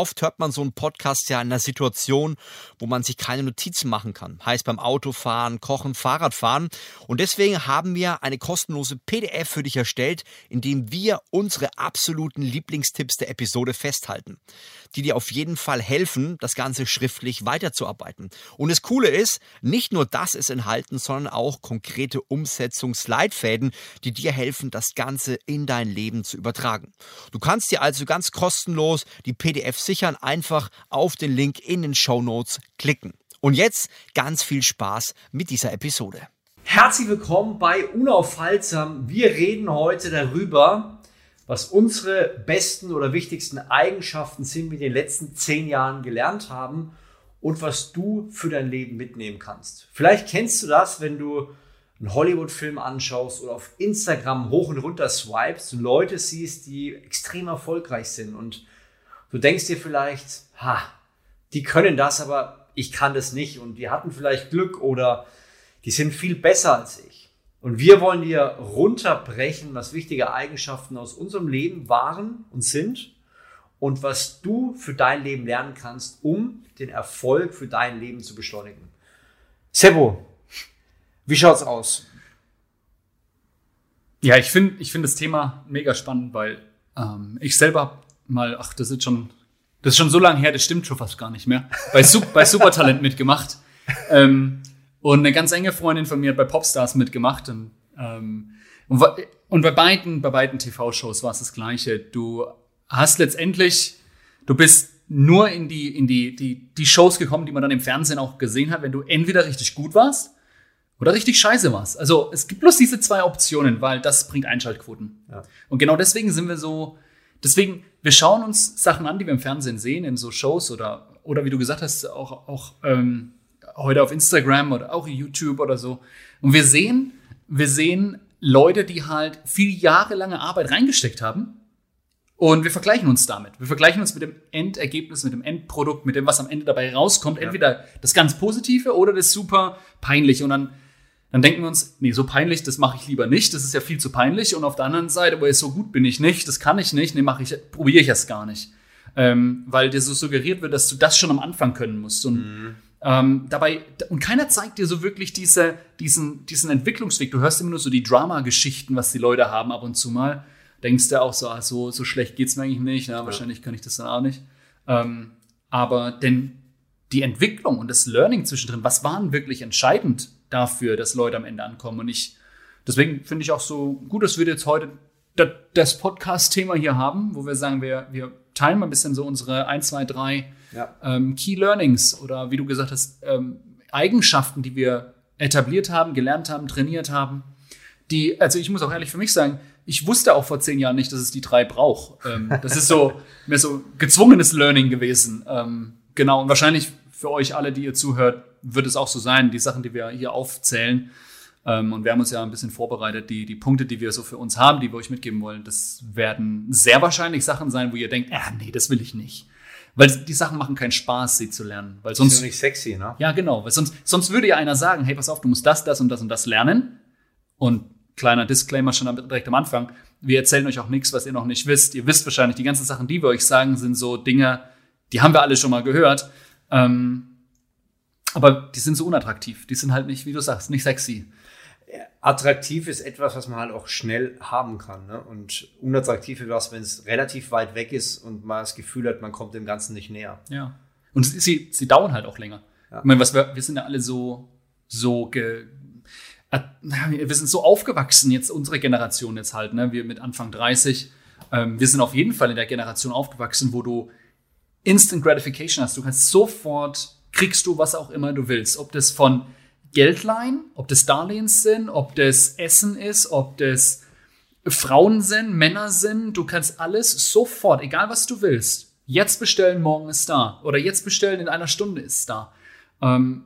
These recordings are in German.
Oft hört man so einen Podcast ja in einer Situation, wo man sich keine Notizen machen kann. Heißt beim Autofahren, Kochen, Fahrradfahren. Und deswegen haben wir eine kostenlose PDF für dich erstellt, in dem wir unsere absoluten Lieblingstipps der Episode festhalten, die dir auf jeden Fall helfen, das Ganze schriftlich weiterzuarbeiten. Und das Coole ist, nicht nur das ist enthalten, sondern auch konkrete Umsetzungsleitfäden, die dir helfen, das Ganze in dein Leben zu übertragen. Du kannst dir also ganz kostenlos die PDF sichern, einfach auf den Link in den Show Notes klicken. Und jetzt ganz viel Spaß mit dieser Episode. Herzlich willkommen bei Unaufhaltsam. Wir reden heute darüber, was unsere besten oder wichtigsten Eigenschaften sind, die wir in den letzten zehn Jahren gelernt haben und was du für dein Leben mitnehmen kannst. Vielleicht kennst du das, wenn du einen Hollywood-Film anschaust oder auf Instagram hoch und runter swipest und Leute siehst, die extrem erfolgreich sind und Du denkst dir vielleicht, ha, die können das, aber ich kann das nicht und die hatten vielleicht Glück oder die sind viel besser als ich. Und wir wollen dir runterbrechen, was wichtige Eigenschaften aus unserem Leben waren und sind und was du für dein Leben lernen kannst, um den Erfolg für dein Leben zu beschleunigen. Sebo, wie schaut's aus? Ja, ich finde ich finde das Thema mega spannend, weil ähm, ich selber mal, ach, das ist schon, das ist schon so lange her, das stimmt schon fast gar nicht mehr. Bei, bei Supertalent mitgemacht. Ähm, und eine ganz enge Freundin von mir hat bei Popstars mitgemacht. Und, ähm, und, und bei beiden, bei beiden TV-Shows war es das Gleiche. Du hast letztendlich, du bist nur in die, in die, die, die Shows gekommen, die man dann im Fernsehen auch gesehen hat, wenn du entweder richtig gut warst oder richtig scheiße warst. Also es gibt bloß diese zwei Optionen, weil das bringt Einschaltquoten. Ja. Und genau deswegen sind wir so, deswegen wir schauen uns Sachen an, die wir im Fernsehen sehen, in so Shows oder, oder wie du gesagt hast, auch, auch ähm, heute auf Instagram oder auch YouTube oder so. Und wir sehen, wir sehen Leute, die halt viel jahrelange Arbeit reingesteckt haben. Und wir vergleichen uns damit. Wir vergleichen uns mit dem Endergebnis, mit dem Endprodukt, mit dem, was am Ende dabei rauskommt. Ja. Entweder das ganz Positive oder das super peinliche. Und dann dann denken wir uns, nee, so peinlich, das mache ich lieber nicht, das ist ja viel zu peinlich. Und auf der anderen Seite, aber so gut bin ich nicht, das kann ich nicht, nee, mache ich, probiere ich erst gar nicht. Ähm, weil dir so suggeriert wird, dass du das schon am Anfang können musst. Und mhm. Ähm, dabei, und keiner zeigt dir so wirklich diese, diesen, diesen Entwicklungsweg. Du hörst immer nur so die Drama-Geschichten, was die Leute haben ab und zu mal. Denkst du auch so, ah, so, so schlecht geht's mir eigentlich nicht, na, wahrscheinlich kann ich das dann auch nicht. Ähm, aber denn die Entwicklung und das Learning zwischendrin, was waren wirklich entscheidend dafür, dass Leute am Ende ankommen. Und ich, deswegen finde ich auch so gut, dass wir jetzt heute das Podcast-Thema hier haben, wo wir sagen, wir, wir teilen mal ein bisschen so unsere 1, 2, 3 ja. ähm, Key Learnings oder wie du gesagt hast, ähm, Eigenschaften, die wir etabliert haben, gelernt haben, trainiert haben. Die, also ich muss auch ehrlich für mich sagen, ich wusste auch vor zehn Jahren nicht, dass es die drei braucht. Ähm, das ist so mehr so gezwungenes Learning gewesen. Ähm, genau, und wahrscheinlich für euch alle, die ihr zuhört, wird es auch so sein, die Sachen, die wir hier aufzählen. Ähm, und wir haben uns ja ein bisschen vorbereitet, die, die Punkte, die wir so für uns haben, die wir euch mitgeben wollen, das werden sehr wahrscheinlich Sachen sein, wo ihr denkt, ah, nee, das will ich nicht. Weil die Sachen machen keinen Spaß, sie zu lernen. Weil sonst, ist ja nicht sexy, ne? Ja, genau. Weil sonst, sonst würde ja einer sagen, hey, pass auf, du musst das, das und das und das lernen. Und kleiner Disclaimer schon direkt am Anfang. Wir erzählen euch auch nichts, was ihr noch nicht wisst. Ihr wisst wahrscheinlich, die ganzen Sachen, die wir euch sagen, sind so Dinge, die haben wir alle schon mal gehört. Ähm, aber die sind so unattraktiv. Die sind halt nicht, wie du sagst, nicht sexy. Attraktiv ist etwas, was man halt auch schnell haben kann. Ne? Und unattraktiv ist was, wenn es relativ weit weg ist und man das Gefühl hat, man kommt dem Ganzen nicht näher. Ja. Und sie, sie dauern halt auch länger. Ja. Ich meine, was wir, wir sind ja alle so, so ge, wir sind so aufgewachsen, jetzt unsere Generation jetzt halt, ne? wir mit Anfang 30. Ähm, wir sind auf jeden Fall in der Generation aufgewachsen, wo du Instant Gratification hast. Du kannst sofort kriegst du was auch immer du willst. Ob das von Geldleihen, ob das Darlehens sind, ob das Essen ist, ob das Frauen sind, Männer sind. Du kannst alles sofort, egal was du willst, jetzt bestellen, morgen ist da. Oder jetzt bestellen, in einer Stunde ist da. Ähm,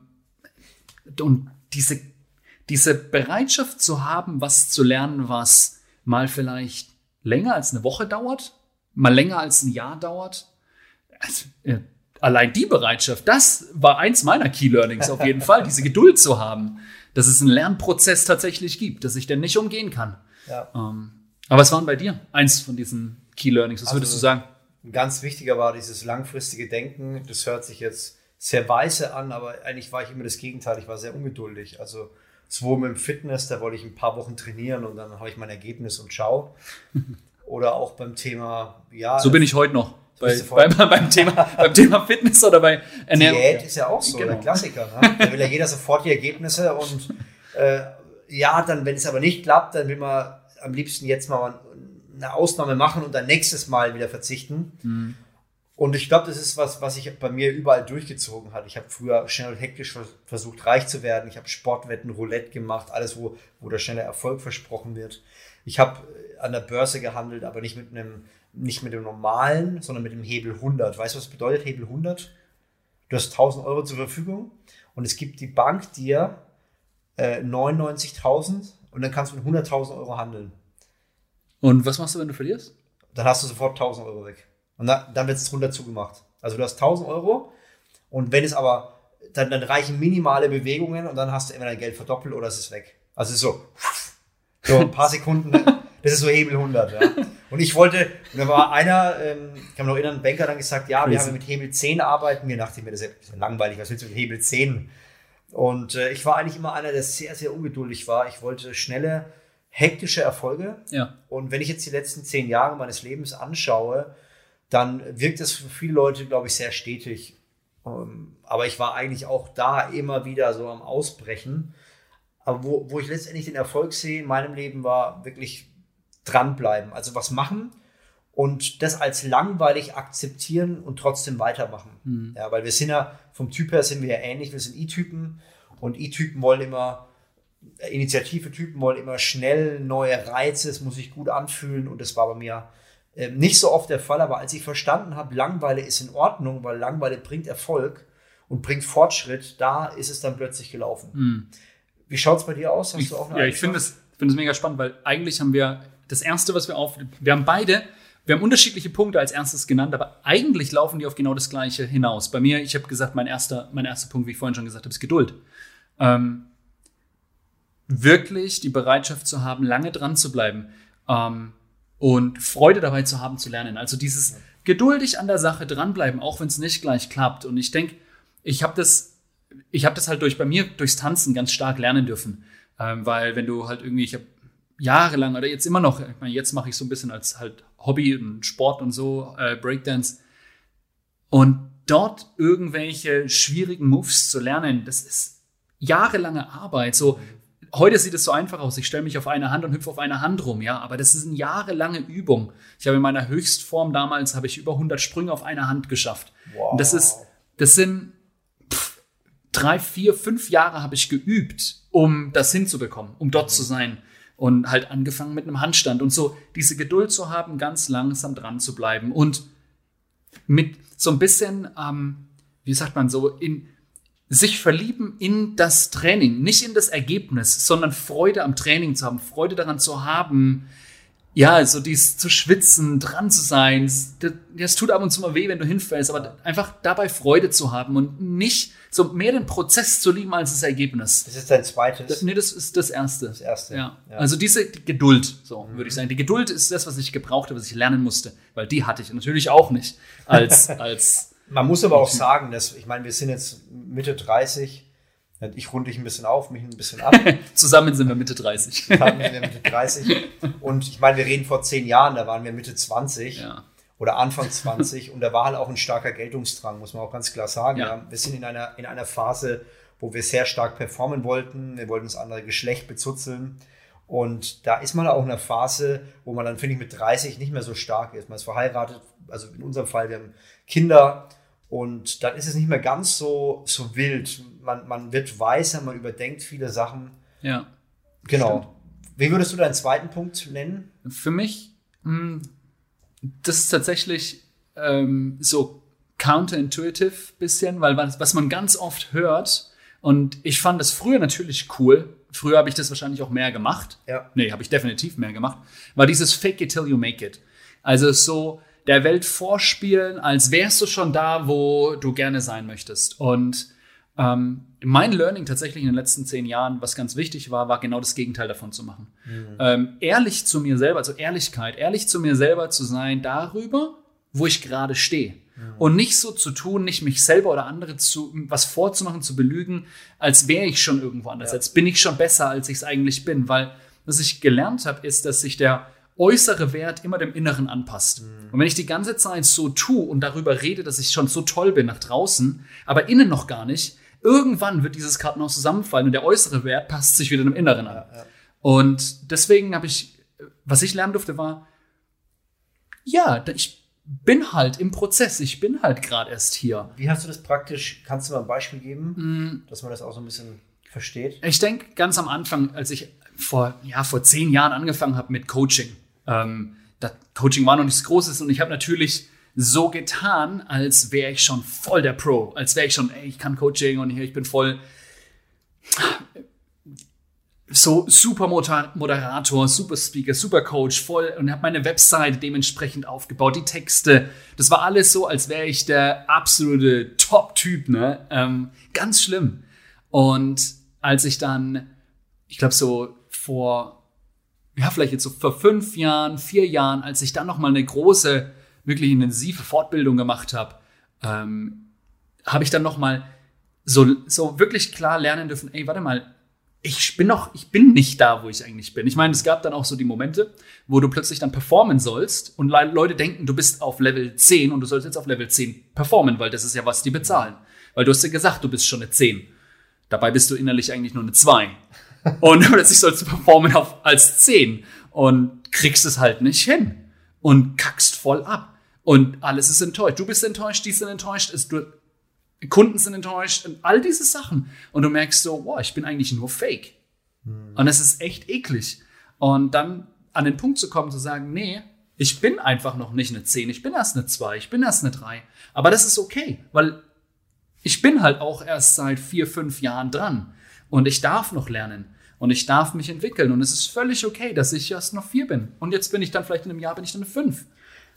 und diese, diese Bereitschaft zu haben, was zu lernen, was mal vielleicht länger als eine Woche dauert, mal länger als ein Jahr dauert. Also, äh, allein die Bereitschaft, das war eins meiner Key Learnings auf jeden Fall, diese Geduld zu haben, dass es einen Lernprozess tatsächlich gibt, dass ich den nicht umgehen kann. Ja. Ähm, aber was waren bei dir eins von diesen Key Learnings? Was würdest du Also- sagen? Ganz wichtiger war dieses langfristige Denken. Das hört sich jetzt sehr weise an, aber eigentlich war ich immer das Gegenteil. Ich war sehr ungeduldig. Also sowohl mit dem Fitness, da wollte ich ein paar Wochen trainieren und dann habe ich mein Ergebnis und schau. Oder auch beim Thema, ja, So bin ich heute noch. Bei, voll- beim, Thema, beim Thema Fitness oder bei Ernährung. Diät ist ja auch so, Genau. der Klassiker. Ne? Da will ja jeder sofort die Ergebnisse und äh, ja, dann, wenn es aber nicht klappt, dann will man am liebsten jetzt mal eine Ausnahme machen und dann nächstes Mal wieder verzichten. Und ich glaube, das ist was, was sich bei mir überall durchgezogen hat. Ich habe früher schnell und hektisch vers- versucht, reich zu werden. Ich habe Sportwetten, Roulette gemacht, alles, wo, wo der schnelle Erfolg versprochen wird. Ich habe an der Börse gehandelt, aber nicht mit einem, nicht mit dem normalen, sondern mit dem Hebel 100. Weißt du, was bedeutet Hebel 100? Du hast 1000 Euro zur Verfügung und es gibt die Bank dir äh, 99.000 und dann kannst du mit 100.000 Euro handeln. Und was machst du, wenn du verlierst? Dann hast du sofort 1000 Euro weg. Und dann, dann wird es drunter zugemacht. Also du hast 1000 Euro und wenn es aber, dann, dann reichen minimale Bewegungen und dann hast du immer dein Geld verdoppelt oder es ist weg. Also es ist so, so ein paar Sekunden, das ist so Hebel 100. Ja. Und ich wollte, und da war einer, ähm, ich kann mich noch erinnern, ein Banker dann gesagt, ja, wir haben mit Hebel 10 arbeiten. Wir dachten mir, das ist ja langweilig, was willst du mit Hebel 10? Und äh, ich war eigentlich immer einer, der sehr, sehr ungeduldig war. Ich wollte schnelle, hektische Erfolge. Ja. Und wenn ich jetzt die letzten zehn Jahre meines Lebens anschaue, dann wirkt es für viele Leute, glaube ich, sehr stetig. Ähm, Aber ich war eigentlich auch da immer wieder so am Ausbrechen. Aber wo, wo ich letztendlich den Erfolg sehe in meinem Leben war wirklich dranbleiben. Also was machen und das als langweilig akzeptieren und trotzdem weitermachen. Ja, weil wir sind ja, vom Typ her sind wir ja ähnlich. Wir sind I-Typen und I-Typen wollen immer Initiative-Typen wollen immer schnell neue Reize, es muss sich gut anfühlen und das war bei mir äh, nicht so oft der Fall, aber als ich verstanden habe, Langweile ist in Ordnung, weil Langweile bringt Erfolg und bringt Fortschritt, da ist es dann plötzlich gelaufen. Wie schaut es bei dir aus? Hast Ich, du auch eine ja, ich finde es finde es mega spannend, weil eigentlich haben wir das erste, was wir auf, wir haben beide, wir haben unterschiedliche Punkte als erstes genannt, aber eigentlich laufen die auf genau das Gleiche hinaus. Bei mir, ich habe gesagt, mein erster, mein erster Punkt, wie ich vorhin schon gesagt habe, ist Geduld. Ähm, wirklich die Bereitschaft zu haben, lange dran zu bleiben ähm, und Freude dabei zu haben, zu lernen. Also dieses geduldig an der Sache dranbleiben, auch wenn es nicht gleich klappt. Und ich denke, ich habe das, ich habe das halt durch bei mir durchs Tanzen ganz stark lernen dürfen, ähm, weil wenn du halt irgendwie, ich habe jahrelang oder jetzt immer noch, ich meine, jetzt mache ich so ein bisschen als halt Hobby und Sport und so äh, Breakdance und dort irgendwelche schwierigen Moves zu lernen, das ist jahrelange Arbeit. So heute sieht es so einfach aus. Ich stelle mich auf eine Hand und hüpfe auf eine Hand rum, ja, aber das ist eine jahrelange Übung. Ich habe in meiner Höchstform damals habe ich über 100 Sprünge auf einer Hand geschafft. Wow. Und das ist, das sind pff, drei, vier, fünf Jahre habe ich geübt, um das hinzubekommen, um dort zu sein. Und halt angefangen mit einem Handstand und so diese Geduld zu haben, ganz langsam dran zu bleiben und mit so ein bisschen, ähm, wie sagt man so, in sich verlieben in das Training, nicht in das Ergebnis, sondern Freude am Training zu haben, Freude daran zu haben, ja, so dies zu schwitzen, dran zu sein. Das, das tut ab und zu mal weh, wenn du hinfällst, aber einfach dabei Freude zu haben und nicht so mehr den Prozess zu lieben als das Ergebnis. Das ist dein zweites. Das, nee, das ist das Erste. Das Erste, Ja. ja. Also diese Geduld, so würde ich sagen. Die Geduld ist das, was ich gebraucht habe, was ich lernen musste, weil die hatte ich natürlich auch nicht als, als Man muss aber auch sagen, dass, ich meine, wir sind jetzt Mitte 30. Ich runde dich ein bisschen auf, mich ein bisschen ab. zusammen sind wir Mitte 30. Dann sind wir Mitte 30. Und ich meine, wir reden vor zehn Jahren, da waren wir Mitte 20 Ja. oder Anfang 20 und da war halt auch ein starker Geltungsdrang, muss man auch ganz klar sagen. Ja. Wir sind in einer, in einer Phase, wo wir sehr stark performen wollten. Wir wollten das andere Geschlecht bezuzeln. Und da ist man auch in einer Phase, wo man dann, finde ich, mit 30 nicht mehr so stark ist. Man ist verheiratet, also in unserem Fall, wir haben Kinder und dann ist es nicht mehr ganz so, so wild. Man, man wird weiser, man überdenkt viele Sachen. ja. Genau. Wie würdest du deinen zweiten Punkt nennen? Für mich, mh, das ist tatsächlich ähm, so counterintuitive bisschen, weil was, was man ganz oft hört, und ich fand das früher natürlich cool, früher habe ich das wahrscheinlich auch mehr gemacht. Ja. Nee, habe ich definitiv mehr gemacht, war dieses Fake it till you make it. Also so der Welt vorspielen, als wärst du schon da, wo du gerne sein möchtest. Und ähm, mein Learning tatsächlich in den letzten zehn Jahren, was ganz wichtig war, war genau das Gegenteil davon zu machen. Mhm. Ähm, ehrlich zu mir selber, also Ehrlichkeit, ehrlich zu mir selber zu sein darüber, wo ich gerade stehe. Mhm. Und nicht so zu tun, nicht mich selber oder andere zu was vorzumachen, zu belügen, als wäre ich schon irgendwo anders, ja. als bin ich schon besser, als ich es eigentlich bin. Weil was ich gelernt habe, ist, dass sich der äußere Wert immer dem Inneren anpasst. Mhm. Und wenn ich die ganze Zeit so tue und darüber rede, dass ich schon so toll bin nach draußen, aber innen noch gar nicht, irgendwann wird dieses Kartenhaus zusammenfallen und der äußere Wert passt sich wieder dem Inneren an. Ja, ja. Und deswegen habe ich, was ich lernen durfte, war, ja, ich bin halt im Prozess, ich bin halt gerade erst hier. Wie hast du das praktisch, kannst du mal ein Beispiel geben, mm. dass man das auch so ein bisschen versteht? Ich denke, ganz am Anfang, als ich vor, ja, vor zehn Jahren angefangen habe mit Coaching, ähm, das Coaching war noch nichts Großes und ich habe natürlich so getan, als wäre ich schon voll der Pro, als wäre ich schon, ey, ich kann Coaching und hier, ich bin voll so super Moderator, super Speaker, super Coach, voll und habe meine Website dementsprechend aufgebaut, die Texte. Das war alles so, als wäre ich der absolute Top-Typ, ne? Ähm, ganz schlimm. Und als ich dann, ich glaube so vor, ja vielleicht jetzt so vor fünf Jahren, vier Jahren, als ich dann noch mal eine große wirklich intensive Fortbildung gemacht habe, ähm, habe ich dann noch mal so, so wirklich klar lernen dürfen, ey, warte mal, ich bin noch, ich bin nicht da, wo ich eigentlich bin. Ich meine, es gab dann auch so die Momente, wo du plötzlich dann performen sollst und Leute denken, du bist auf Level 10 und du sollst jetzt auf Level 10 performen, weil das ist ja, was die bezahlen. Weil du hast ja gesagt, du bist schon eine 10. Dabei bist du innerlich eigentlich nur eine 2. Und plötzlich sollst du performen auf, als 10 und kriegst es halt nicht hin und kackst voll ab. Und alles ist enttäuscht. Du bist enttäuscht, die sind enttäuscht, es, du, Kunden sind enttäuscht und all diese Sachen. Und du merkst so, wow, ich bin eigentlich nur fake. Mhm. Und es ist echt eklig. Und dann an den Punkt zu kommen, zu sagen, nee, ich bin einfach noch nicht eine 10, ich bin erst eine 2, ich bin erst eine 3. Aber das ist okay, weil ich bin halt auch erst seit vier, fünf Jahren dran. Und ich darf noch lernen. Und ich darf mich entwickeln. Und es ist völlig okay, dass ich erst noch vier bin. Und jetzt bin ich dann vielleicht in einem Jahr bin ich dann eine 5.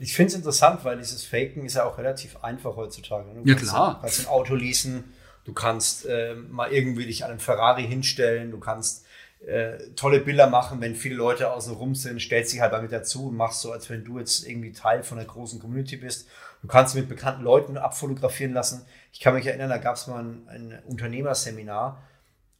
Ich finde es interessant, weil dieses Faken ist ja auch relativ einfach heutzutage. Ne? Du ja, kannst, klar. Du kannst ein Auto leasen, du kannst äh, mal irgendwie dich an einen Ferrari hinstellen, du kannst äh, tolle Bilder machen, wenn viele Leute außen rum sind, stellst dich halt mal mit dazu und machst so, als wenn du jetzt irgendwie Teil von einer großen Community bist. Du kannst mit bekannten Leuten abfotografieren lassen. Ich kann mich erinnern, da gab es mal ein, ein, Unternehmerseminar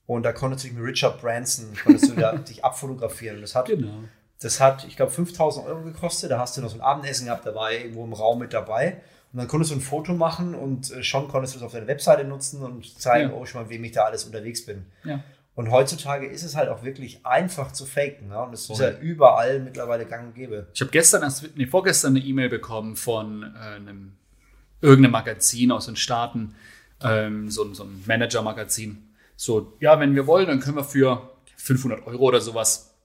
und da konntest du dich mit Richard Branson, konntest du da, dich abfotografieren. Das hat genau. Das hat, ich glaube, 5000 Euro gekostet. Da hast du noch so ein Abendessen gehabt dabei, irgendwo im Raum mit dabei. Und dann konntest du ein Foto machen und äh, schon konntest du es auf deiner Webseite nutzen und zeigen, ja. oh, schon mal, wem ich da alles unterwegs bin. Ja. Und heutzutage ist es halt auch wirklich einfach zu faken. Ne? Und es ist ja überall mittlerweile gang und gäbe. Ich habe gestern, erst, nee, vorgestern eine E-Mail bekommen von äh, einem irgendeinem Magazin aus den Staaten, ähm, so, so ein Manager-Magazin. So, ja, wenn wir wollen, dann können wir für 500 Euro oder sowas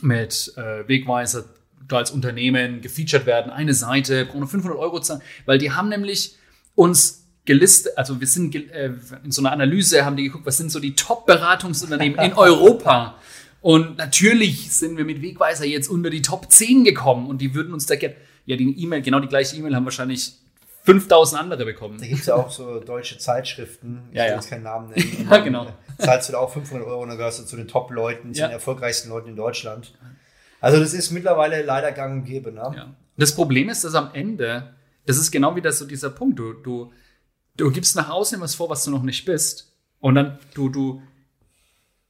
mit äh, Wegweiser da als Unternehmen gefeatured werden. Eine Seite, nur 500 Euro zahlen, weil die haben nämlich uns gelistet, also wir sind äh, in so einer Analyse, haben die geguckt, was sind so die Top-Beratungsunternehmen in Europa. Und natürlich sind wir mit Wegweiser jetzt unter die Top 10 gekommen und die würden uns da gerne, ja, die E-Mail, genau die gleiche E-Mail haben wahrscheinlich 5000 andere bekommen. Da gibt es ja auch so deutsche Zeitschriften, ich ja, will jetzt keinen Namen nennen. ja, genau. Zahlst du da auch 500 Euro und dann gehörst du zu den Top-Leuten, zu ja. den erfolgreichsten Leuten in Deutschland. Also das ist mittlerweile leider gang und gäbe. Ne? Ja. Das Problem ist, dass am Ende, das ist genau wieder so dieser Punkt, du, du, du gibst nach außen was vor, was du noch nicht bist und dann du, du,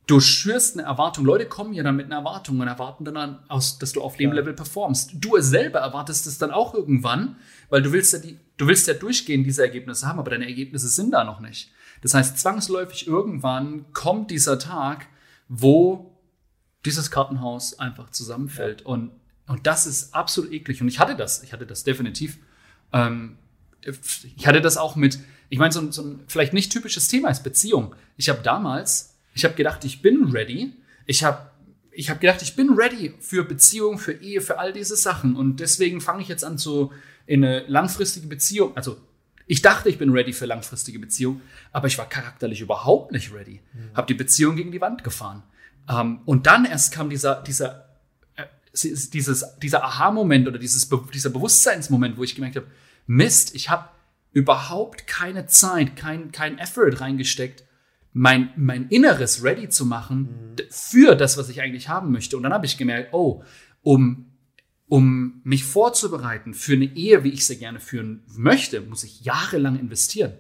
du schürst eine Erwartung. Leute kommen ja dann mit einer Erwartung und erwarten dann, aus, dass du auf dem ja. Level performst. Du selber erwartest es dann auch irgendwann, weil du willst ja die, du willst ja durchgehend diese Ergebnisse haben, aber deine Ergebnisse sind da noch nicht. Das heißt, zwangsläufig irgendwann kommt dieser Tag, wo dieses Kartenhaus einfach zusammenfällt. Ja. Und, und das ist absolut eklig. Und ich hatte das, ich hatte das definitiv. Ähm, ich hatte das auch mit, ich meine, so, so ein vielleicht nicht typisches Thema ist Beziehung. Ich habe damals, ich habe gedacht, ich bin ready. Ich habe ich habe gedacht, ich bin ready für Beziehung, für Ehe, für all diese Sachen. Und deswegen fange ich jetzt an, so in eine langfristige Beziehung, also ich dachte, ich bin ready für langfristige Beziehung, aber ich war charakterlich überhaupt nicht ready. Mhm. Habe die Beziehung gegen die Wand gefahren. Ähm, und dann erst kam dieser, dieser, äh, dieses, dieser Aha-Moment oder dieses, dieser Bewusstseinsmoment, wo ich gemerkt habe, Mist, ich habe überhaupt keine Zeit, kein, kein Effort reingesteckt, mein, mein Inneres ready zu machen d- für das, was ich eigentlich haben möchte. Und dann habe ich gemerkt, oh, um, um mich vorzubereiten für eine Ehe, wie ich sie gerne führen möchte, muss ich jahrelang investieren.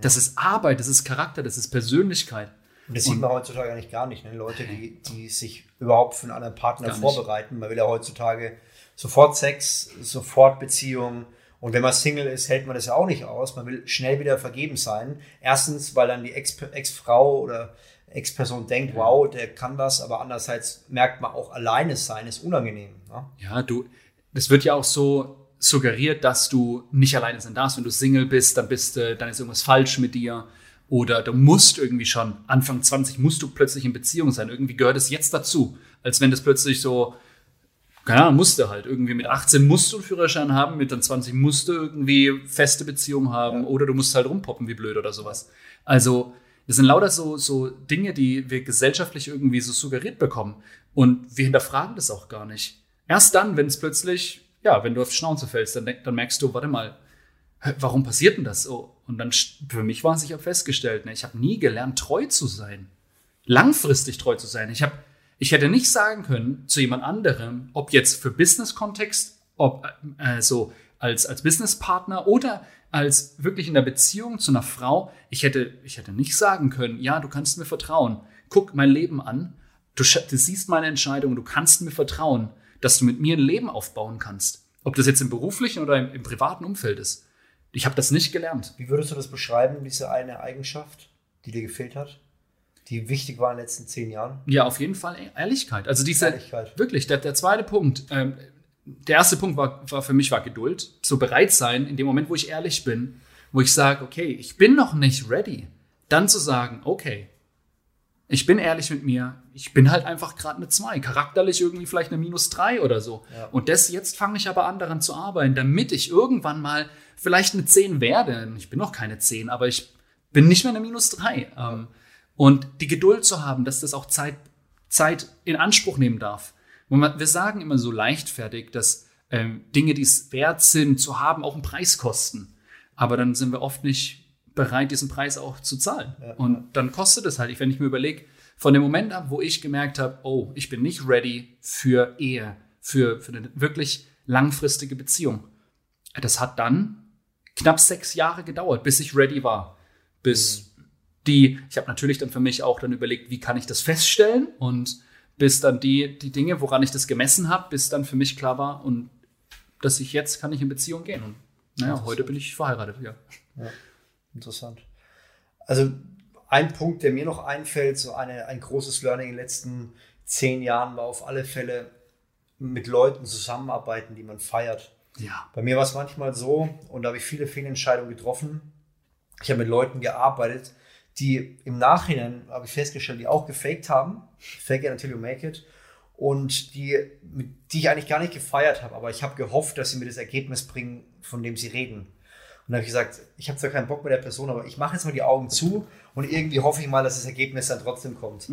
Das ist Arbeit, das ist Charakter, das ist Persönlichkeit. Und das sieht man heutzutage eigentlich gar nicht. Ne? Leute, die, die sich überhaupt für einen anderen Partner vorbereiten. Man will ja heutzutage sofort Sex, sofort Beziehung. Und wenn man Single ist, hält man das ja auch nicht aus. Man will schnell wieder vergeben sein. Erstens, weil dann die Ex- Ex-Frau oder Ex-Person denkt, wow, der kann das. Aber andererseits merkt man auch, alleine sein ist unangenehm. Ne? Ja, du, es wird ja auch so suggeriert, dass du nicht alleine sein darfst. Wenn du Single bist, dann bist du, dann ist irgendwas falsch mit dir. Oder du musst irgendwie schon, Anfang 20 musst du plötzlich in Beziehung sein. Irgendwie gehört es jetzt dazu. Als wenn das plötzlich so, keine Ahnung, musste halt. Irgendwie mit 18 musst du einen Führerschein haben, mit dann 20 musst du irgendwie feste Beziehung haben. Oder du musst halt rumpoppen wie blöd oder sowas. Also, das sind lauter so, so Dinge, die wir gesellschaftlich irgendwie so suggeriert bekommen. Und wir hinterfragen das auch gar nicht. Erst dann, wenn es plötzlich, ja, wenn du auf die Schnauze fällst, dann, dann merkst du, warte mal, warum passiert denn das so? Und dann, für mich war es, ich habe festgestellt, ne, ich habe nie gelernt, treu zu sein. Langfristig treu zu sein. Ich habe, ich hätte nicht sagen können zu jemand anderem, ob jetzt für Business-Kontext, ob äh, so als, als Businesspartner oder als wirklich in der Beziehung zu einer Frau, ich hätte, ich hätte nicht sagen können, ja, du kannst mir vertrauen. Guck mein Leben an. Du, du siehst meine Entscheidung, du kannst mir vertrauen, dass du mit mir ein Leben aufbauen kannst. Ob das jetzt im beruflichen oder im, im privaten Umfeld ist. Ich habe das nicht gelernt. Wie würdest du das beschreiben, diese eine Eigenschaft, die dir gefehlt hat? Die wichtig war in den letzten zehn Jahren? Ja, auf jeden Fall Ehrlichkeit. Also diese, Ehrlichkeit. wirklich, der, der zweite Punkt, ähm, der erste Punkt war, war für mich war Geduld. So bereit sein, in dem Moment, wo ich ehrlich bin, wo ich sage, okay, ich bin noch nicht ready. Dann zu sagen, okay, ich bin ehrlich mit mir, ich bin halt einfach gerade eine 2, charakterlich irgendwie vielleicht eine minus 3 oder so. Ja. Und das jetzt fange ich aber an daran zu arbeiten, damit ich irgendwann mal vielleicht eine 10 werde. Ich bin noch keine 10, aber ich bin nicht mehr eine minus 3. Ähm, und die Geduld zu haben, dass das auch Zeit, Zeit in Anspruch nehmen darf. Wir sagen immer so leichtfertig, dass ähm, Dinge, die es wert sind, zu haben, auch einen Preis kosten. Aber dann sind wir oft nicht bereit, diesen Preis auch zu zahlen. Und dann kostet es halt, wenn ich mir überlege, von dem Moment ab, wo ich gemerkt habe, oh, ich bin nicht ready für Ehe, für, für eine wirklich langfristige Beziehung. Das hat dann knapp sechs Jahre gedauert, bis ich ready war. Bis die, ich habe natürlich dann für mich auch dann überlegt, wie kann ich das feststellen und bis dann die, die Dinge, woran ich das gemessen habe, bis dann für mich klar war und dass ich jetzt kann ich in Beziehung gehen. Und naja, heute bin ich verheiratet, ja. Interessant. Also ein Punkt, der mir noch einfällt, so eine, ein großes Learning in den letzten zehn Jahren war auf alle Fälle mit Leuten zusammenarbeiten, die man feiert. Ja. Bei mir war es manchmal so, und da habe ich viele Fehlentscheidungen getroffen. Ich habe mit Leuten gearbeitet, die im Nachhinein, habe ich festgestellt, die auch gefaked haben. Fake it until you make it. Und die, die ich eigentlich gar nicht gefeiert habe, aber ich habe gehofft, dass sie mir das Ergebnis bringen, von dem sie reden. Und dann habe ich gesagt, ich habe zwar keinen Bock mit der Person, aber ich mache jetzt mal die Augen zu und irgendwie hoffe ich mal, dass das Ergebnis dann trotzdem kommt.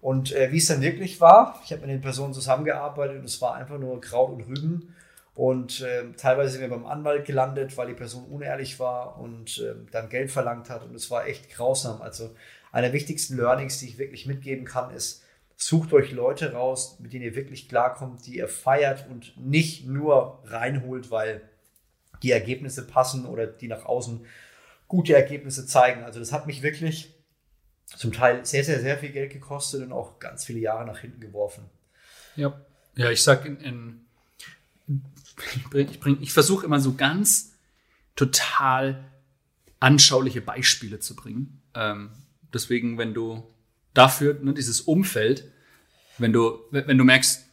Und äh, wie es dann wirklich war, ich habe mit den Personen zusammengearbeitet und es war einfach nur Kraut und Rüben. Und äh, teilweise sind wir beim Anwalt gelandet, weil die Person unehrlich war und äh, dann Geld verlangt hat. Und es war echt grausam. Also einer der wichtigsten Learnings, die ich wirklich mitgeben kann, ist, sucht euch Leute raus, mit denen ihr wirklich klarkommt, die ihr feiert und nicht nur reinholt, weil die Ergebnisse passen oder die nach außen gute Ergebnisse zeigen. Also das hat mich wirklich zum Teil sehr, sehr, sehr viel Geld gekostet und auch ganz viele Jahre nach hinten geworfen. Ja, ja ich sag in, in ich, bring, ich, bring, ich versuche immer so ganz total anschauliche Beispiele zu bringen. Ähm, deswegen, wenn du dafür, ne, dieses Umfeld, wenn du, wenn du merkst,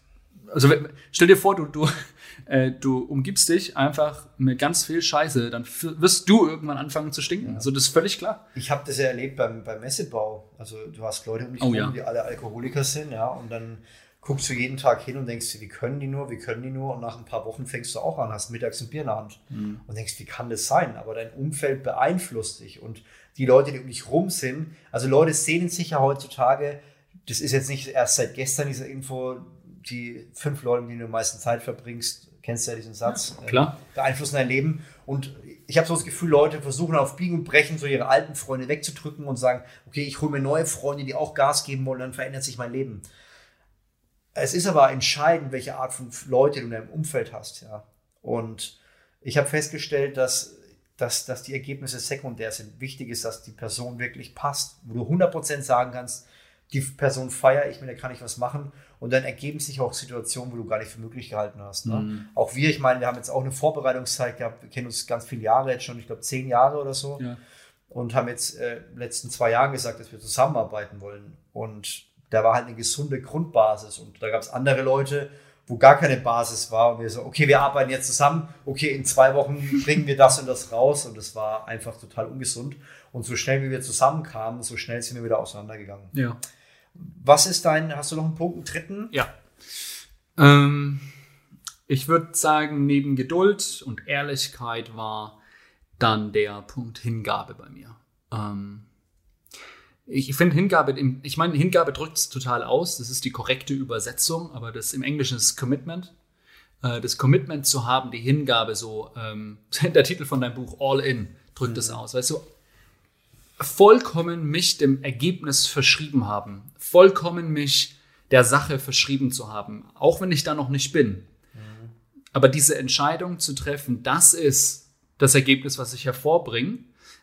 also stell dir vor, du, du, äh, du umgibst dich einfach mit ganz viel Scheiße, dann wirst du irgendwann anfangen zu stinken. Also das ist völlig klar. Ich habe das ja erlebt beim, beim Messebau. Also du hast Leute um dich Oh rum, ja. die alle Alkoholiker sind, ja, und dann guckst du jeden Tag hin und denkst, dir, wie können die nur, wie können die nur, und nach ein paar Wochen fängst du auch an, hast mittags ein Bier in der Hand Mhm. und denkst, wie kann das sein? Aber dein Umfeld beeinflusst dich und die Leute, die um dich rum sind, also Leute sehnen sich ja heutzutage, das ist jetzt nicht erst seit gestern diese Info, die fünf Leute, mit denen du am meisten Zeit verbringst, kennst du ja diesen Satz, ja, klar. Äh, beeinflussen dein Leben. Und ich habe so das Gefühl, Leute versuchen auf Biegen und Brechen so ihre alten Freunde wegzudrücken und sagen, okay, ich hole mir neue Freunde, die auch Gas geben wollen, dann verändert sich mein Leben. Es ist aber entscheidend, welche Art von Leute du in deinem Umfeld hast, ja. Und ich habe festgestellt, dass, dass, dass die Ergebnisse sekundär sind. Wichtig ist, dass die Person wirklich passt, wo du 100% sagen kannst, die Person feiere ich, mit der kann ich was machen. Und dann ergeben sich auch Situationen, wo du gar nicht für möglich gehalten hast. Ne? Mhm. Auch wir, ich meine, wir haben jetzt auch eine Vorbereitungszeit gehabt, wir kennen uns ganz viele Jahre jetzt schon, ich glaube zehn Jahre oder so. Ja. Und haben jetzt äh, letzten zwei Jahren gesagt, dass wir zusammenarbeiten wollen. Und da war halt eine gesunde Grundbasis. Und da gab es andere Leute, wo gar keine Basis war. Und wir so, okay, wir arbeiten jetzt zusammen. Okay, in zwei Wochen bringen wir das und das raus. Und das war einfach total ungesund. Und so schnell wie wir zusammenkamen, so schnell sind wir wieder auseinandergegangen. Ja. Was ist dein, hast du noch einen Punkt, einen dritten? Ja. Ähm, ich würde sagen, neben Geduld und Ehrlichkeit war dann der Punkt Hingabe bei mir. Ähm, ich finde Hingabe, ich meine, Hingabe drückt es total aus. Das ist die korrekte Übersetzung, aber das im Englischen ist Commitment. Äh, das Commitment zu haben, die Hingabe, so ähm, der Titel von deinem Buch All In drückt es mhm. aus. Weißt du, vollkommen mich dem Ergebnis verschrieben haben, vollkommen mich der Sache verschrieben zu haben, auch wenn ich da noch nicht bin. Mhm. Aber diese Entscheidung zu treffen, das ist das Ergebnis, was ich hervorbringe,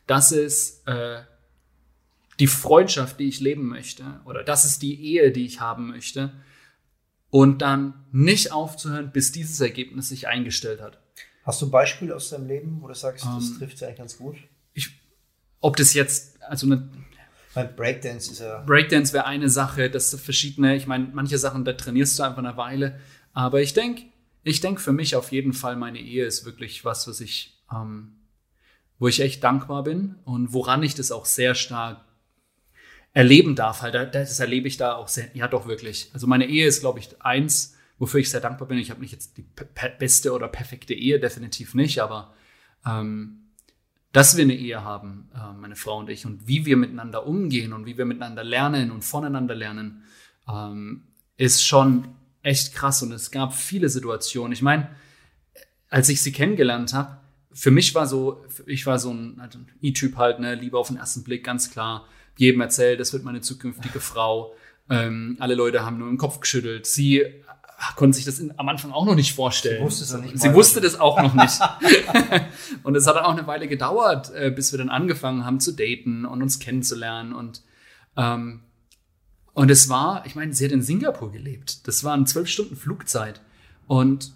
das ist äh, die Freundschaft, die ich leben möchte, oder das ist die Ehe, die ich haben möchte, und dann nicht aufzuhören, bis dieses Ergebnis sich eingestellt hat. Hast du ein Beispiel aus deinem Leben, wo du sagst, das ähm, trifft eigentlich ganz gut? Ich ob das jetzt, also eine. Breakdance ist ja. Breakdance wäre eine Sache, das sind verschiedene. Ich meine, manche Sachen, da trainierst du einfach eine Weile. Aber ich denke, ich denke für mich auf jeden Fall, meine Ehe ist wirklich was, was ich, ähm, wo ich echt dankbar bin und woran ich das auch sehr stark erleben darf. Halt, das erlebe ich da auch sehr, ja doch wirklich. Also meine Ehe ist, glaube ich, eins, wofür ich sehr dankbar bin. Ich habe nicht jetzt die beste oder perfekte Ehe, definitiv nicht, aber ähm, dass wir eine Ehe haben, äh, meine Frau und ich, und wie wir miteinander umgehen und wie wir miteinander lernen und voneinander lernen, ähm, ist schon echt krass. Und es gab viele Situationen. Ich meine, als ich sie kennengelernt habe, für mich war so, ich war so ein, halt ein E-Typ halt, ne, Liebe auf den ersten Blick, ganz klar. Jedem erzählt, das wird meine zukünftige Frau. Ähm, alle Leute haben nur den Kopf geschüttelt. Sie konnte sich das in, am Anfang auch noch nicht vorstellen. Sie wusste, es nicht Sie wusste das auch noch nicht. und es hat dann auch eine Weile gedauert, äh, bis wir dann angefangen haben zu daten und uns kennenzulernen. Und, ähm, und es war, ich meine, sie hat in Singapur gelebt. Das waren zwölf Stunden Flugzeit. Und,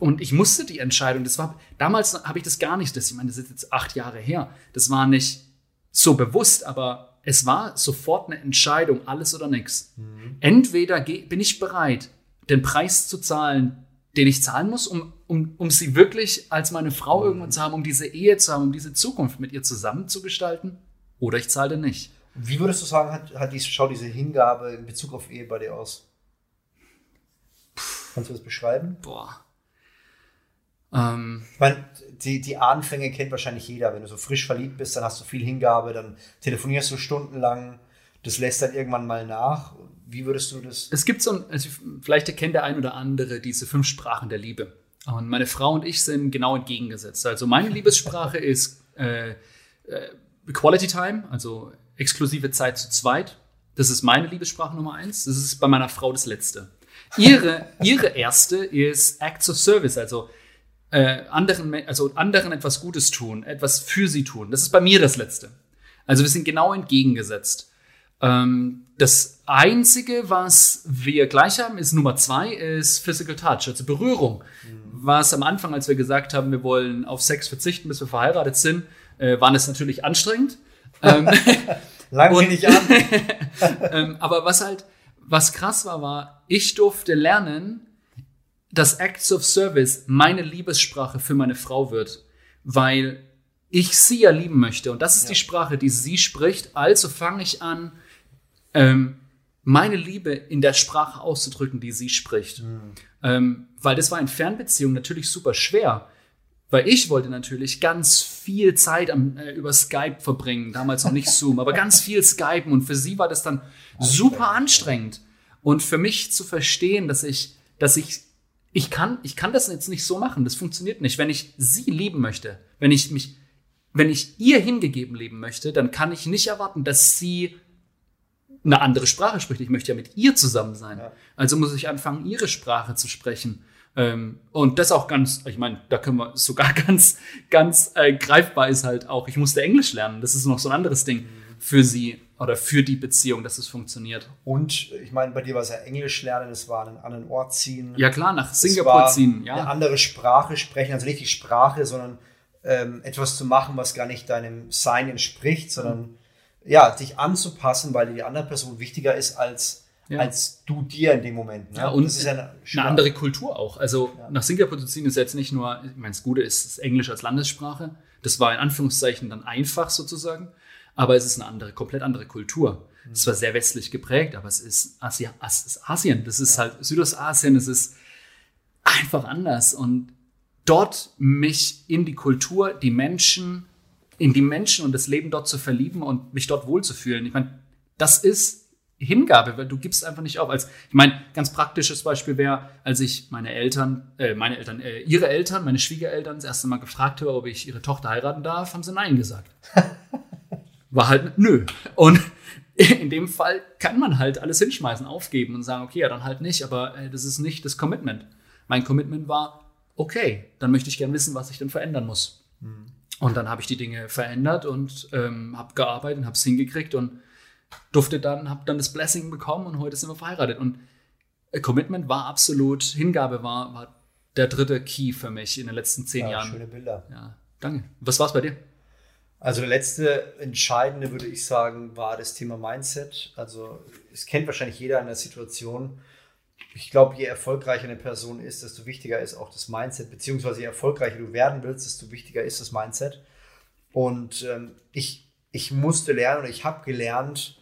und ich musste die Entscheidung, das war, damals habe ich das gar nicht, das, ich meine, das ist jetzt acht Jahre her. Das war nicht so bewusst, aber es war sofort eine Entscheidung, alles oder nichts. Mhm. Entweder bin ich bereit, den Preis zu zahlen, den ich zahlen muss, um, um, um sie wirklich als meine Frau irgendwann zu haben, um diese Ehe zu haben, um diese Zukunft mit ihr zusammen zu gestalten? Oder ich zahle den nicht. Wie würdest du sagen, hat, hat die, schaut diese Hingabe in Bezug auf Ehe bei dir aus? Kannst du das beschreiben? Boah. Ähm, ich meine, die, die Anfänge kennt wahrscheinlich jeder. Wenn du so frisch verliebt bist, dann hast du viel Hingabe, dann telefonierst du stundenlang. Das lässt dann irgendwann mal nach. Wie würdest du das? Es gibt so ein, also vielleicht kennt der ein oder andere diese fünf Sprachen der Liebe. Und meine Frau und ich sind genau entgegengesetzt. Also meine Liebessprache ist äh, äh, Quality Time, also exklusive Zeit zu zweit. Das ist meine Liebessprache Nummer eins. Das ist bei meiner Frau das letzte. Ihre, ihre erste ist Acts of Service, also äh, anderen, also anderen etwas Gutes tun, etwas für sie tun. Das ist bei mir das letzte. Also wir sind genau entgegengesetzt. Ähm, das Einzige, was wir gleich haben, ist Nummer zwei, ist Physical Touch, also Berührung. Mhm. Was am Anfang, als wir gesagt haben, wir wollen auf Sex verzichten, bis wir verheiratet sind, äh, war es natürlich anstrengend. ähm, Lang und, nicht an. ähm, aber was halt, was krass war, war, ich durfte lernen, dass Acts of Service meine Liebessprache für meine Frau wird, weil ich sie ja lieben möchte. Und das ist ja. die Sprache, die sie spricht. Also fange ich an, ähm, meine Liebe in der Sprache auszudrücken, die sie spricht. Mhm. Ähm, weil das war in Fernbeziehungen natürlich super schwer. Weil ich wollte natürlich ganz viel Zeit am, äh, über Skype verbringen, damals noch nicht Zoom, aber ganz viel Skypen und für sie war das dann super anstrengend. Und für mich zu verstehen, dass ich, dass ich, ich kann, ich kann das jetzt nicht so machen. Das funktioniert nicht. Wenn ich sie lieben möchte, wenn ich mich, wenn ich ihr hingegeben leben möchte, dann kann ich nicht erwarten, dass sie eine andere Sprache spricht. Ich möchte ja mit ihr zusammen sein. Ja. Also muss ich anfangen, ihre Sprache zu sprechen. Ähm, und das auch ganz, ich meine, da können wir sogar ganz, ganz äh, greifbar ist halt auch, ich musste Englisch lernen. Das ist noch so ein anderes Ding für sie oder für die Beziehung, dass es funktioniert. Und ich meine, bei dir war es ja Englisch lernen, es war an einen anderen Ort ziehen. Ja klar, nach Singapur ziehen, ja. Eine andere Sprache sprechen, also nicht die Sprache, sondern ähm, etwas zu machen, was gar nicht deinem Sein entspricht, sondern mhm. ja, dich anzupassen, weil die andere Person wichtiger ist als ja. als du dir in dem Moment. Ne? Ja, und das ist ja eine, eine, andere Kultur auch. Also ja. nach Singapur zu ziehen ist jetzt nicht nur, ich meine, das Gute ist, ist Englisch als Landessprache. Das war in Anführungszeichen dann einfach sozusagen. Aber es ist eine andere, komplett andere Kultur. Mhm. Es war sehr westlich geprägt, aber es ist, Asia, es ist Asien. Das ist halt Südostasien. Es ist einfach anders. Und dort mich in die Kultur, die Menschen, in die Menschen und das Leben dort zu verlieben und mich dort wohlzufühlen. Ich meine, das ist Hingabe, weil du gibst einfach nicht auf. Als ich meine, ganz praktisches Beispiel wäre, als ich meine Eltern, äh, meine Eltern, äh, ihre Eltern, meine Schwiegereltern das erste Mal gefragt habe, ob ich ihre Tochter heiraten darf, haben sie nein gesagt. War halt nö. Und in dem Fall kann man halt alles hinschmeißen, aufgeben und sagen, okay, ja, dann halt nicht, aber äh, das ist nicht das Commitment. Mein Commitment war, okay, dann möchte ich gern wissen, was ich denn verändern muss. Mhm. Und dann habe ich die Dinge verändert und ähm, habe gearbeitet und habe es hingekriegt und durfte dann, habe dann das Blessing bekommen und heute sind wir verheiratet. Und Commitment war absolut, Hingabe war, war der dritte Key für mich in den letzten zehn ja, Jahren. Schöne Bilder. Ja, danke. Was war es bei dir? Also der letzte entscheidende, würde ich sagen, war das Thema Mindset. Also es kennt wahrscheinlich jeder in der Situation. Ich glaube, je erfolgreicher eine Person ist, desto wichtiger ist auch das Mindset, beziehungsweise je erfolgreicher du werden willst, desto wichtiger ist das Mindset. Und ähm, ich, ich musste lernen oder ich habe gelernt,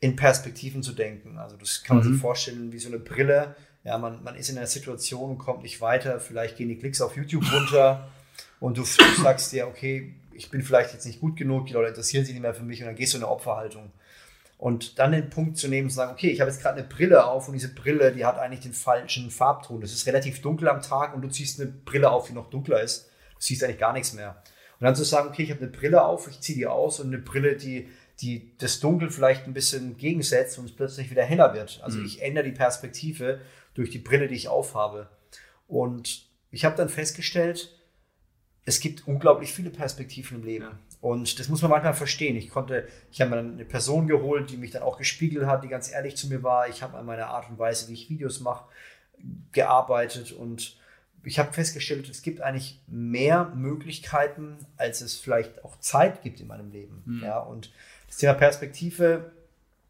in Perspektiven zu denken. Also das kann man mhm. sich vorstellen wie so eine Brille. Ja, man, man ist in einer Situation, kommt nicht weiter, vielleicht gehen die Klicks auf YouTube runter und du, du sagst dir, okay, ich bin vielleicht jetzt nicht gut genug, die Leute interessieren sich nicht mehr für mich und dann gehst du in eine Opferhaltung. Und dann den Punkt zu nehmen und zu sagen, okay, ich habe jetzt gerade eine Brille auf und diese Brille, die hat eigentlich den falschen Farbton. Das ist relativ dunkel am Tag und du ziehst eine Brille auf, die noch dunkler ist. Du siehst eigentlich gar nichts mehr. Und dann zu sagen, okay, ich habe eine Brille auf, ich ziehe die aus und eine Brille, die die das Dunkel vielleicht ein bisschen gegensetzt und es plötzlich wieder heller wird. Also mhm. ich ändere die Perspektive durch die Brille, die ich aufhabe. Und ich habe dann festgestellt, es gibt unglaublich viele Perspektiven im Leben. Ja. Und das muss man manchmal verstehen. Ich konnte, ich habe mir dann eine Person geholt, die mich dann auch gespiegelt hat, die ganz ehrlich zu mir war. Ich habe an meiner Art und Weise, wie ich Videos mache, gearbeitet und ich habe festgestellt, es gibt eigentlich mehr Möglichkeiten, als es vielleicht auch Zeit gibt in meinem Leben. Mhm. Ja, und das Thema Perspektive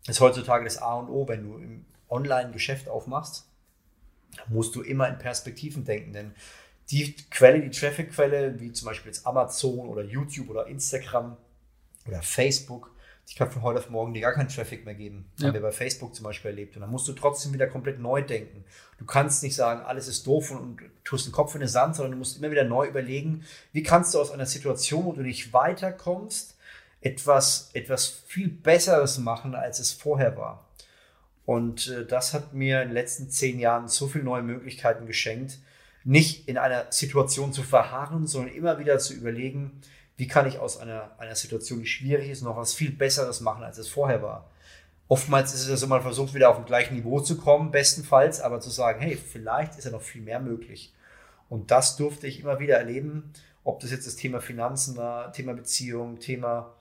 ist heutzutage das A und O, wenn du im Online-Geschäft aufmachst, musst du immer in Perspektiven denken, denn die Quelle, die Traffic-Quelle, wie zum Beispiel jetzt Amazon oder YouTube oder Instagram oder Facebook, die kann von heute auf morgen dir gar keinen Traffic mehr geben. Ja. Haben wir bei Facebook zum Beispiel erlebt. Und dann musst du trotzdem wieder komplett neu denken. Du kannst nicht sagen, alles ist doof und, und tust den Kopf in den Sand, sondern du musst immer wieder neu überlegen, wie kannst du aus einer Situation, wo du nicht weiterkommst, etwas, etwas viel Besseres machen, als es vorher war. Und äh, das hat mir in den letzten zehn Jahren so viele neue Möglichkeiten geschenkt, nicht in einer Situation zu verharren, sondern immer wieder zu überlegen, wie kann ich aus einer, einer Situation, die schwierig ist, noch was viel Besseres machen, als es vorher war. Oftmals ist es ja so, man versucht wieder auf dem gleichen Niveau zu kommen, bestenfalls, aber zu sagen, hey, vielleicht ist ja noch viel mehr möglich. Und das durfte ich immer wieder erleben ob das jetzt das Thema Finanzen war, Thema Beziehung, Thema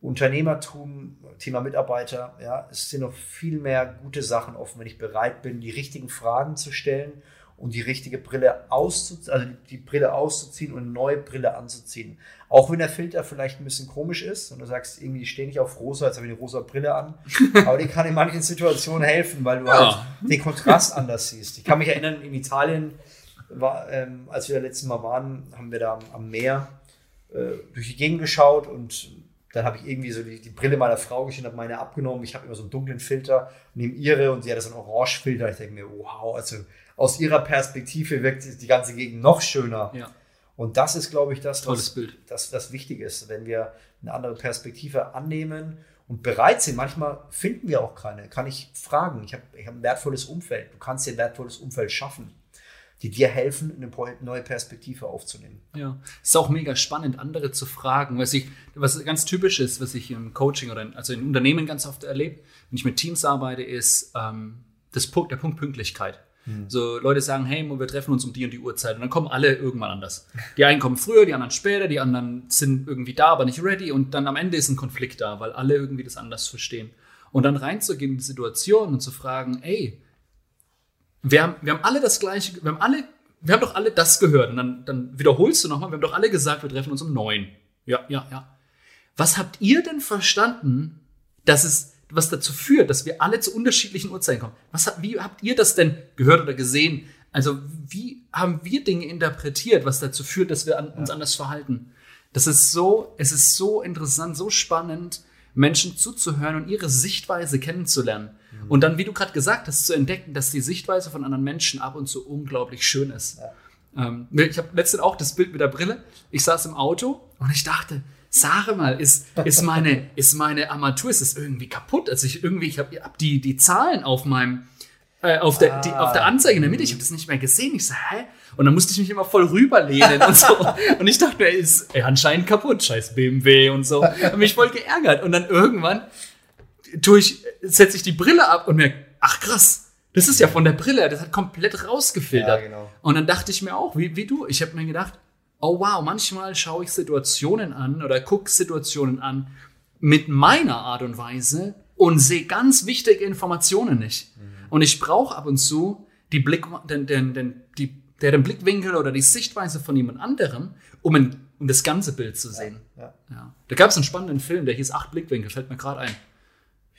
Unternehmertum, Thema Mitarbeiter. Ja, es sind noch viel mehr gute Sachen offen, wenn ich bereit bin, die richtigen Fragen zu stellen und die richtige Brille auszuziehen, also die Brille auszuziehen und eine neue Brille anzuziehen. Auch wenn der Filter vielleicht ein bisschen komisch ist und du sagst, irgendwie stehe ich auf rosa, jetzt habe ich eine rosa Brille an. Aber die kann in manchen Situationen helfen, weil du ja. halt den Kontrast anders siehst. Ich kann mich erinnern, in Italien war, ähm, als wir das letzte Mal waren, haben wir da am, am Meer äh, durch die Gegend geschaut und dann habe ich irgendwie so die, die Brille meiner Frau geschnitten, habe meine abgenommen. Ich habe immer so einen dunklen Filter neben ihre und sie hatte so einen Orange-Filter. Ich denke mir, wow, also aus ihrer Perspektive wirkt die ganze Gegend noch schöner. Ja. Und das ist, glaube ich, das, was das, das Wichtige ist, wenn wir eine andere Perspektive annehmen und bereit sind. Manchmal finden wir auch keine. Kann ich fragen. Ich habe ich hab ein wertvolles Umfeld. Du kannst dir ein wertvolles Umfeld schaffen, die dir helfen, eine neue Perspektive aufzunehmen. Ja, es ist auch mega spannend, andere zu fragen. Was, ich, was ganz typisch ist, was ich im Coaching oder in, also in Unternehmen ganz oft erlebe, wenn ich mit Teams arbeite, ist ähm, das der Punkt Pünktlichkeit. Hm. So Leute sagen, hey, wir treffen uns um die und die Uhrzeit und dann kommen alle irgendwann anders. Die einen kommen früher, die anderen später, die anderen sind irgendwie da, aber nicht ready und dann am Ende ist ein Konflikt da, weil alle irgendwie das anders verstehen. Und dann reinzugehen in die Situation und zu fragen, ey, wir haben, wir haben alle das gleiche, wir haben alle, wir haben doch alle das gehört und dann, dann wiederholst du nochmal, wir haben doch alle gesagt, wir treffen uns um neun. Ja, ja, ja. Was habt ihr denn verstanden, dass es was dazu führt, dass wir alle zu unterschiedlichen Uhrzeiten kommen. Was, wie habt ihr das denn gehört oder gesehen? Also wie haben wir Dinge interpretiert, was dazu führt, dass wir an, uns anders verhalten? Das ist so, es ist so interessant, so spannend, Menschen zuzuhören und ihre Sichtweise kennenzulernen. Mhm. Und dann, wie du gerade gesagt hast, zu entdecken, dass die Sichtweise von anderen Menschen ab und zu unglaublich schön ist. Ja. Ähm, ich habe letztens auch das Bild mit der Brille. Ich saß im Auto und ich dachte, sage mal, ist, ist, meine, ist meine Armatur, ist das irgendwie kaputt? Also ich irgendwie, ich habe hab die, die Zahlen auf meinem, äh, auf, der, ah. die, auf der Anzeige in der Mitte, ich habe das nicht mehr gesehen. Ich so, hä? Und dann musste ich mich immer voll rüberlehnen und so. Und ich dachte mir, ist ey, anscheinend kaputt, scheiß BMW und so. Und mich voll geärgert. Und dann irgendwann tue ich, setze ich die Brille ab und merke, ach krass, das ist ja von der Brille, das hat komplett rausgefiltert. Ja, genau. Und dann dachte ich mir auch, wie, wie du, ich habe mir gedacht, oh wow, manchmal schaue ich Situationen an oder gucke Situationen an mit meiner Art und Weise und sehe ganz wichtige Informationen nicht. Mhm. Und ich brauche ab und zu die Blick, den, den, den, die, der den Blickwinkel oder die Sichtweise von jemand anderem, um, ein, um das ganze Bild zu sehen. Ja, ja. Ja. Da gab es einen spannenden Film, der hieß Acht Blickwinkel, fällt mir gerade ein.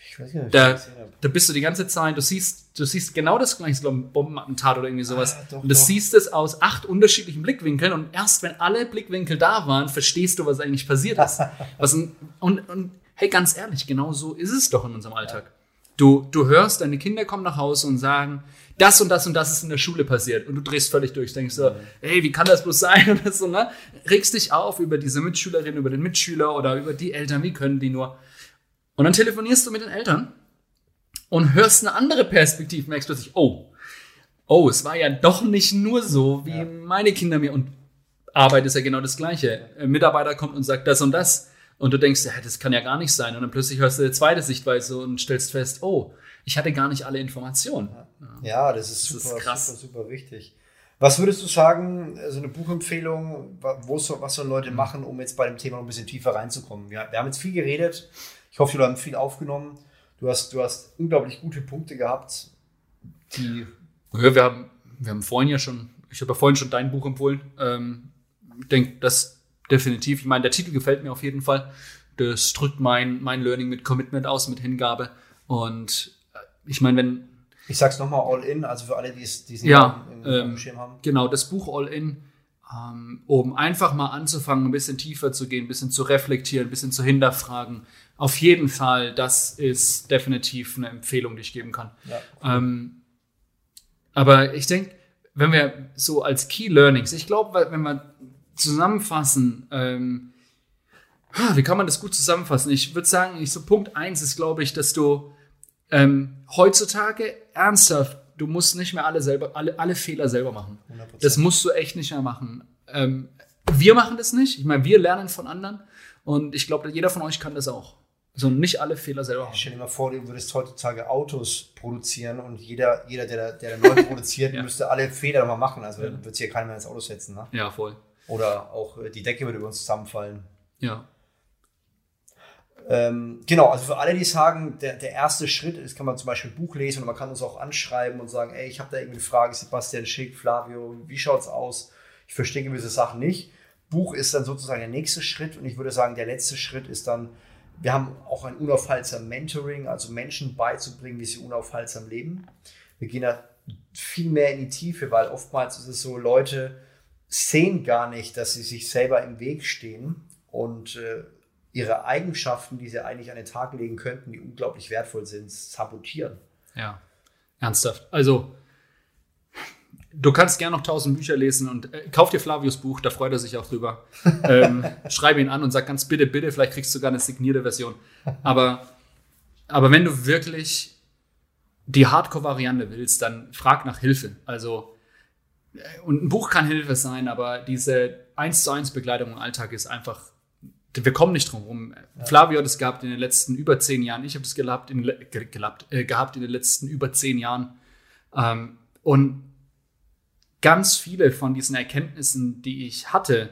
Ich weiß nicht, da, da bist du die ganze Zeit, du siehst, du siehst genau das gleiche, so ein Bombenattentat oder irgendwie sowas. Ah, doch, und du doch. siehst es aus acht unterschiedlichen Blickwinkeln und erst wenn alle Blickwinkel da waren, verstehst du, was eigentlich passiert ist. was ein, und, und hey, ganz ehrlich, genau so ist es doch in unserem Alltag. Du, du hörst, deine Kinder kommen nach Hause und sagen, das und das und das ist in der Schule passiert. Und du drehst völlig durch, denkst so, hey, wie kann das bloß sein? Und so, ne? Regst dich auf über diese Mitschülerin, über den Mitschüler oder über die Eltern, wie können die nur? Und dann telefonierst du mit den Eltern und hörst eine andere Perspektive, merkst plötzlich, oh, oh, es war ja doch nicht nur so, wie ja. meine Kinder mir und Arbeit ist ja genau das Gleiche. Ein Mitarbeiter kommt und sagt das und das und du denkst, ja, das kann ja gar nicht sein. Und dann plötzlich hörst du eine zweite Sichtweise und stellst fest, oh, ich hatte gar nicht alle Informationen. Ja, das ist, das super, ist krass. super, super wichtig. Was würdest du sagen, so also eine Buchempfehlung, wo was sollen Leute machen, um jetzt bei dem Thema noch ein bisschen tiefer reinzukommen? Wir, wir haben jetzt viel geredet ich hoffe, du hast viel aufgenommen. Du hast, du hast unglaublich gute Punkte gehabt, die. Ja, wir haben, wir haben vorhin ja schon, ich habe ja vorhin schon dein Buch empfohlen. Ähm, ich denke, das definitiv. Ich meine, der Titel gefällt mir auf jeden Fall. Das drückt mein, mein Learning mit Commitment aus, mit Hingabe. Und äh, ich meine, wenn. Ich sag's nochmal All In, also für alle, die es diesen ja, im, im ähm, Schirm haben. Genau, das Buch All In, um einfach mal anzufangen, ein bisschen tiefer zu gehen, ein bisschen zu reflektieren, ein bisschen zu hinterfragen, auf jeden Fall, das ist definitiv eine Empfehlung, die ich geben kann. Ja, ähm, aber ich denke, wenn wir so als Key Learnings, ich glaube, wenn wir zusammenfassen, ähm, wie kann man das gut zusammenfassen? Ich würde sagen, ich, so Punkt eins ist, glaube ich, dass du ähm, heutzutage ernsthaft, du musst nicht mehr alle selber, alle, alle Fehler selber machen. 100%. Das musst du echt nicht mehr machen. Ähm, wir machen das nicht. Ich meine, wir lernen von anderen und ich glaube, jeder von euch kann das auch. So nicht alle Fehler selber haben. Stell dir mal vor, du würdest heutzutage Autos produzieren und jeder, jeder der, der neu produziert, ja. müsste alle Fehler nochmal machen. Also ja. wird hier keiner mehr ins Auto setzen. Ne? Ja, voll. Oder auch äh, die Decke würde über uns zusammenfallen. Ja. Ähm, genau, also für alle, die sagen, der, der erste Schritt ist, kann man zum Beispiel ein Buch lesen und man kann uns auch anschreiben und sagen, ey, ich habe da irgendwie eine Frage, Sebastian Schick, Flavio, wie schaut's aus? Ich verstehe gewisse Sachen nicht. Buch ist dann sozusagen der nächste Schritt und ich würde sagen, der letzte Schritt ist dann wir haben auch ein unaufhaltsam Mentoring, also Menschen beizubringen, wie sie unaufhaltsam leben. Wir gehen da viel mehr in die Tiefe, weil oftmals ist es so, Leute sehen gar nicht, dass sie sich selber im Weg stehen und äh, ihre Eigenschaften, die sie eigentlich an den Tag legen könnten, die unglaublich wertvoll sind, sabotieren. Ja, ernsthaft. Also Du kannst gerne noch tausend Bücher lesen und äh, kauf dir Flavius Buch, da freut er sich auch drüber. ähm, schreibe ihn an und sag ganz bitte, bitte, vielleicht kriegst du sogar eine signierte Version. Aber Aber wenn du wirklich die Hardcore-Variante willst, dann frag nach Hilfe. Also, äh, und ein Buch kann Hilfe sein, aber diese 1 zu 1 Begleitung im Alltag ist einfach, wir kommen nicht drum rum. Ja. Flavio hat es gehabt in den letzten über zehn Jahren. Ich habe es gehabt in, gelabt, äh, gehabt in den letzten über zehn Jahren. Ähm, und ganz viele von diesen Erkenntnissen, die ich hatte,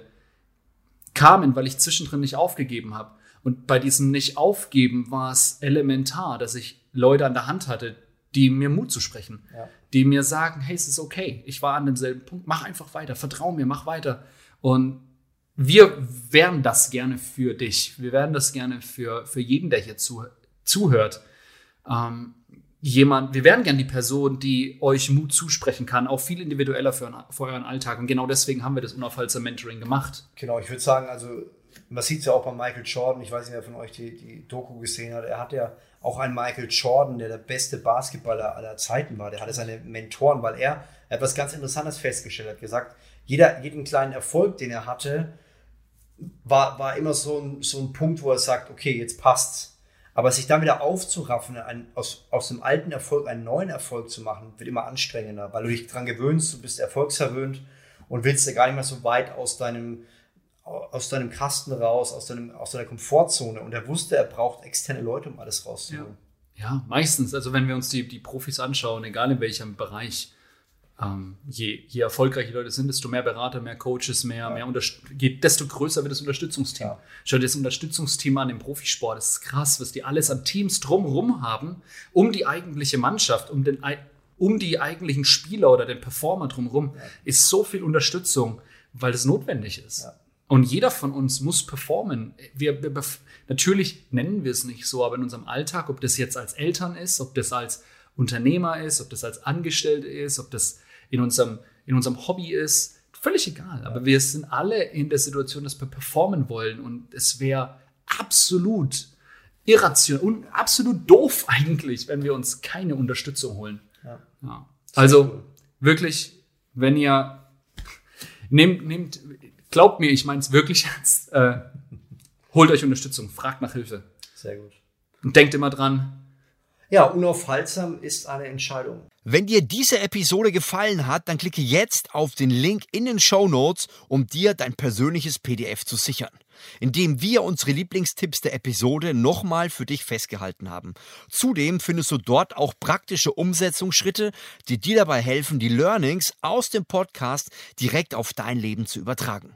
kamen, weil ich zwischendrin nicht aufgegeben habe. Und bei diesem Nicht-Aufgeben war es elementar, dass ich Leute an der Hand hatte, die mir Mut zu sprechen, ja. die mir sagen, hey, es ist okay, ich war an demselben Punkt, mach einfach weiter, vertrau mir, mach weiter. Und wir wären das gerne für dich. Wir wären das gerne für, für jeden, der hier zu, zuhört. Ähm, jemand, wir wären gern die Person, die euch Mut zusprechen kann, auch viel individueller für, für euren Alltag. Und genau deswegen haben wir das unaufhaltsame Mentoring gemacht. Genau, ich würde sagen, also man sieht es ja auch bei Michael Jordan, ich weiß nicht, wer von euch die, die Doku gesehen hat, er hat ja auch einen Michael Jordan, der der beste Basketballer aller Zeiten war, der hatte seine Mentoren, weil er, er hat was ganz Interessantes festgestellt, hat gesagt, jeder, jeden kleinen Erfolg, den er hatte, war, war immer so ein, so ein Punkt, wo er sagt, okay, jetzt passt's aber sich dann wieder aufzuraffen, ein, aus, aus dem alten Erfolg einen neuen Erfolg zu machen, wird immer anstrengender, weil du dich daran gewöhnst, du bist erfolgsverwöhnt und willst ja gar nicht mehr so weit aus deinem, aus deinem Kasten raus, aus, deinem, aus deiner Komfortzone. Und er wusste, er braucht externe Leute, um alles rauszuholen. Ja. ja, meistens. Also wenn wir uns die, die Profis anschauen, egal in welchem Bereich, ähm, je, je erfolgreicher Leute sind, desto mehr Berater, mehr Coaches, mehr, ja. mehr geht, desto größer wird das Unterstützungsteam. Ja. Schau dir das Unterstützungsteam an im Profisport. Das ist krass, was die alles an Teams drumherum haben, um die eigentliche Mannschaft, um, den, um die eigentlichen Spieler oder den Performer drumherum, ja. ist so viel Unterstützung, weil es notwendig ist. Und jeder von uns muss performen. Wir, wir, natürlich nennen wir es nicht so, aber in unserem Alltag, ob das jetzt als Eltern ist, ob das als Unternehmer ist, ob das als Angestellte ist, ob das in unserem, in unserem Hobby ist, völlig egal. Aber wir sind alle in der Situation, dass wir performen wollen und es wäre absolut irrational und absolut doof eigentlich, wenn wir uns keine Unterstützung holen. Ja. Ja. Also wirklich, wenn ihr nehmt, nehmt, glaubt mir, ich meine es wirklich ernst, äh, holt euch Unterstützung, fragt nach Hilfe. Sehr gut. Und denkt immer dran. Ja, unaufhaltsam ist eine Entscheidung. Wenn dir diese Episode gefallen hat, dann klicke jetzt auf den Link in den Show Notes, um dir dein persönliches PDF zu sichern, indem wir unsere Lieblingstipps der Episode nochmal für dich festgehalten haben. Zudem findest du dort auch praktische Umsetzungsschritte, die dir dabei helfen, die Learnings aus dem Podcast direkt auf dein Leben zu übertragen.